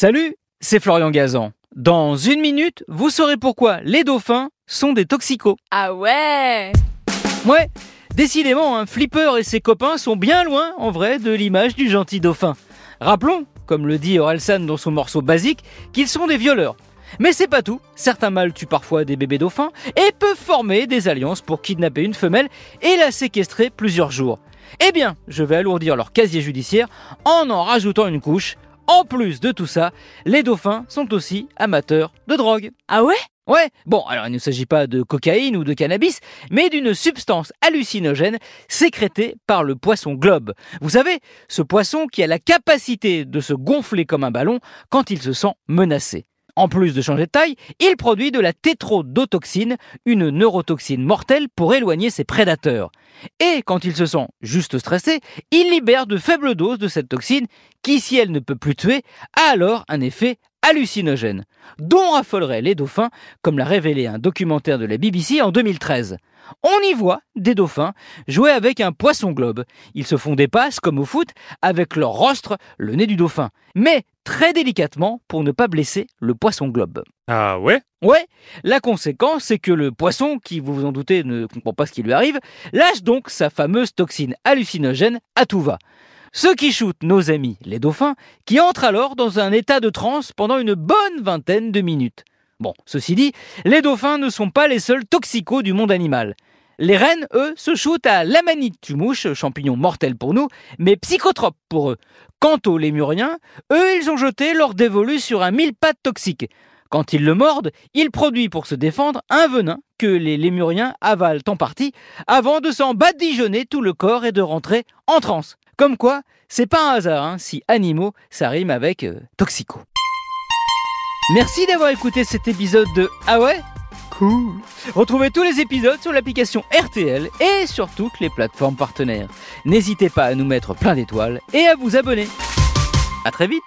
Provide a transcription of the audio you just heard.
Salut, c'est Florian Gazan. Dans une minute, vous saurez pourquoi les dauphins sont des toxicos. Ah ouais Ouais, décidément, un flipper et ses copains sont bien loin, en vrai, de l'image du gentil dauphin. Rappelons, comme le dit Orelsan dans son morceau basique, qu'ils sont des violeurs. Mais c'est pas tout, certains mâles tuent parfois des bébés dauphins et peuvent former des alliances pour kidnapper une femelle et la séquestrer plusieurs jours. Eh bien, je vais alourdir leur casier judiciaire en en rajoutant une couche. En plus de tout ça, les dauphins sont aussi amateurs de drogue. Ah ouais? Ouais, bon, alors il ne s'agit pas de cocaïne ou de cannabis, mais d'une substance hallucinogène sécrétée par le poisson globe. Vous savez, ce poisson qui a la capacité de se gonfler comme un ballon quand il se sent menacé. En plus de changer de taille, il produit de la tétrodotoxine, une neurotoxine mortelle pour éloigner ses prédateurs. Et quand il se sent juste stressé, il libère de faibles doses de cette toxine qui, si elle ne peut plus tuer, a alors un effet hallucinogène, dont raffoleraient les dauphins, comme l'a révélé un documentaire de la BBC en 2013. On y voit des dauphins jouer avec un poisson globe. Ils se font des passes, comme au foot, avec leur rostre, le nez du dauphin, mais très délicatement pour ne pas blesser le poisson globe. Ah ouais? Ouais, la conséquence, c'est que le poisson, qui vous vous en doutez ne comprend pas ce qui lui arrive, lâche donc sa fameuse toxine hallucinogène à tout va. Ce qui shoot nos amis, les dauphins, qui entrent alors dans un état de transe pendant une bonne vingtaine de minutes. Bon, ceci dit, les dauphins ne sont pas les seuls toxicos du monde animal. Les rennes, eux, se shootent à l'amanite du mouche, champignon mortel pour nous, mais psychotrope pour eux. Quant aux lémuriens, eux, ils ont jeté leur dévolu sur un mille pattes toxique. Quand ils le mordent, il produit pour se défendre un venin que les lémuriens avalent en partie avant de s'en badigeonner tout le corps et de rentrer en transe. Comme quoi, c'est pas un hasard hein, si animaux, ça rime avec euh, toxico. Merci d'avoir écouté cet épisode de Ah ouais? Retrouvez tous les épisodes sur l'application RTL et sur toutes les plateformes partenaires. N'hésitez pas à nous mettre plein d'étoiles et à vous abonner. À très vite